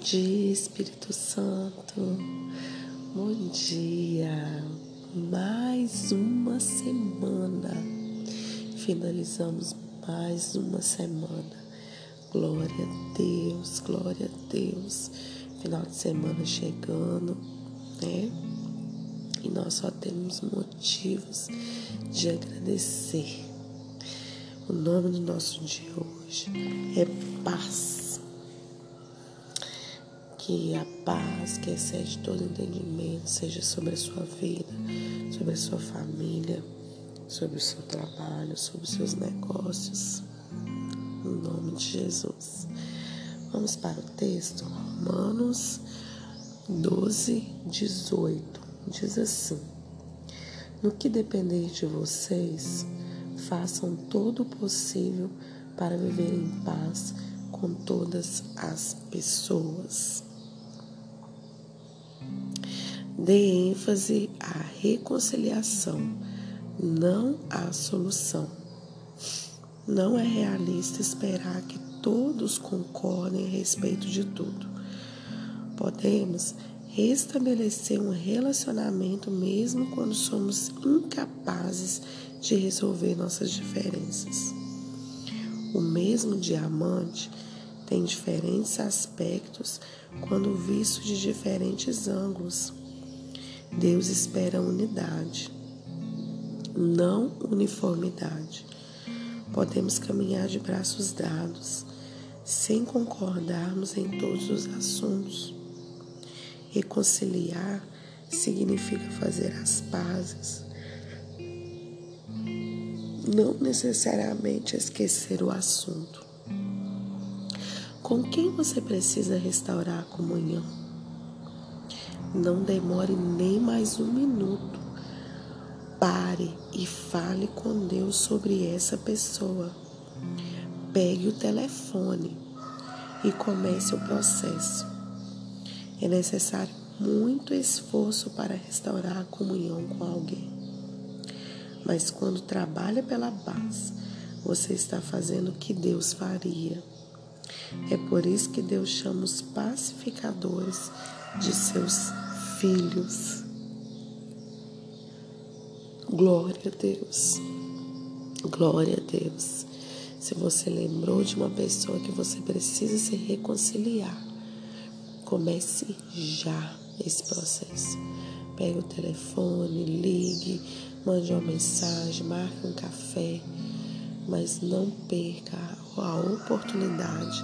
dia, Espírito Santo. Bom dia. Mais uma semana. Finalizamos mais uma semana. Glória a Deus, glória a Deus. Final de semana chegando, né? E nós só temos motivos de agradecer. O nome do nosso dia hoje é paz que a paz que excede todo entendimento seja sobre a sua vida, sobre a sua família, sobre o seu trabalho, sobre os seus negócios. Em nome de Jesus. Vamos para o texto, Romanos 12, 18. Diz assim: No que depender de vocês, façam todo o possível para viver em paz com todas as pessoas. Dê ênfase à reconciliação, não à solução. Não é realista esperar que todos concordem a respeito de tudo. Podemos restabelecer um relacionamento mesmo quando somos incapazes de resolver nossas diferenças. O mesmo diamante tem diferentes aspectos quando visto de diferentes ângulos. Deus espera unidade, não uniformidade. Podemos caminhar de braços dados, sem concordarmos em todos os assuntos. Reconciliar significa fazer as pazes, não necessariamente esquecer o assunto. Com quem você precisa restaurar a comunhão? Não demore nem mais um minuto. Pare e fale com Deus sobre essa pessoa. Pegue o telefone e comece o processo. É necessário muito esforço para restaurar a comunhão com alguém. Mas quando trabalha pela paz, você está fazendo o que Deus faria. É por isso que Deus chama os pacificadores de seus filhos. Glória a Deus. Glória a Deus. Se você lembrou de uma pessoa que você precisa se reconciliar, comece já esse processo. Pegue o telefone, ligue, mande uma mensagem, marque um café, mas não perca a oportunidade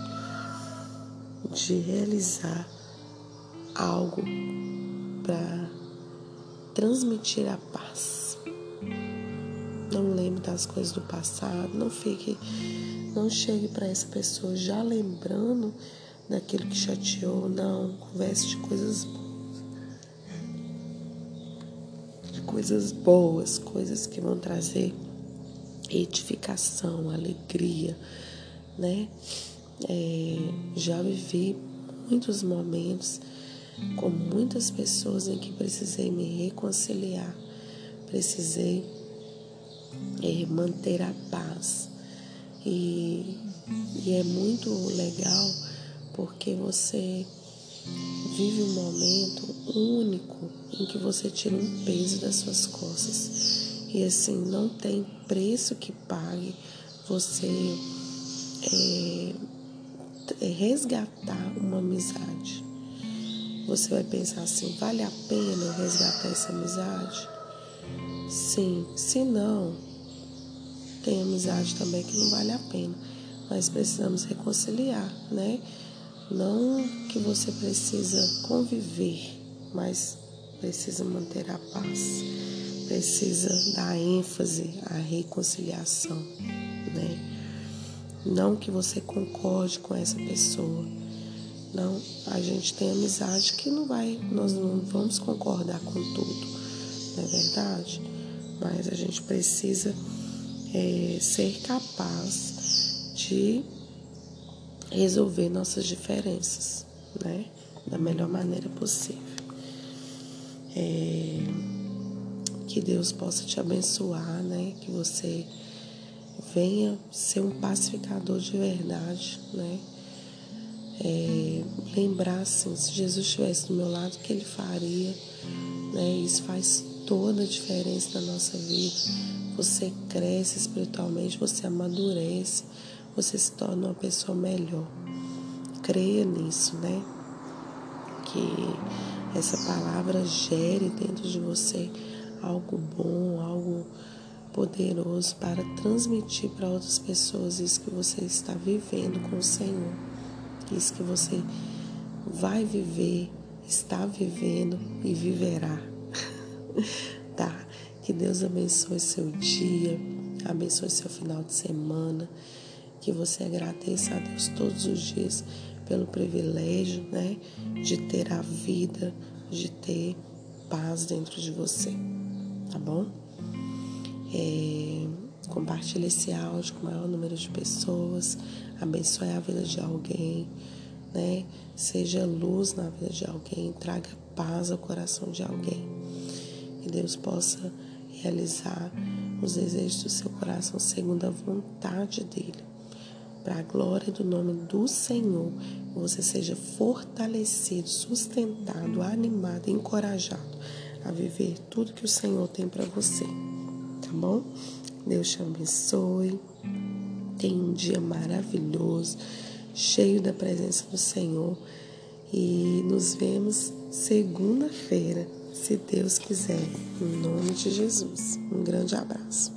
de realizar algo para transmitir a paz. Não lembre das coisas do passado, não fique, não chegue para essa pessoa já lembrando daquilo que chateou, não, converse de coisas boas. De coisas boas, coisas que vão trazer edificação, alegria, né? É, já vivi muitos momentos com muitas pessoas em que precisei me reconciliar, precisei é, manter a paz. E, e é muito legal porque você vive um momento único em que você tira um peso das suas costas. E assim, não tem preço que pague você é, resgatar uma amizade você vai pensar assim: vale a pena resgatar essa amizade? Sim, se não, tem amizade também que não vale a pena, mas precisamos reconciliar, né? Não que você precisa conviver, mas precisa manter a paz, precisa dar ênfase à reconciliação, né? Não que você concorde com essa pessoa, não, a gente tem amizade que não vai, nós não vamos concordar com tudo, não é verdade? Mas a gente precisa é, ser capaz de resolver nossas diferenças, né? Da melhor maneira possível. É, que Deus possa te abençoar, né? Que você venha ser um pacificador de verdade, né? é, lembrar assim, se Jesus estivesse do meu lado, o que ele faria. Né? Isso faz toda a diferença na nossa vida. Você cresce espiritualmente, você amadurece, você se torna uma pessoa melhor. Creia nisso, né? Que essa palavra gere dentro de você algo bom, algo poderoso para transmitir para outras pessoas isso que você está vivendo com o Senhor, isso que você vai viver, está vivendo e viverá. tá? Que Deus abençoe seu dia, abençoe seu final de semana, que você agradeça a Deus todos os dias pelo privilégio, né, de ter a vida, de ter paz dentro de você, tá bom? É, compartilhe esse áudio com o maior número de pessoas, abençoe a vida de alguém, né? Seja luz na vida de alguém, traga paz ao coração de alguém. Que Deus possa realizar os desejos do seu coração segundo a vontade dele. Para a glória do nome do Senhor, você seja fortalecido, sustentado, animado, encorajado a viver tudo que o Senhor tem para você tá bom? Deus te abençoe. Tenha um dia maravilhoso, cheio da presença do Senhor. E nos vemos segunda-feira, se Deus quiser. Em nome de Jesus. Um grande abraço.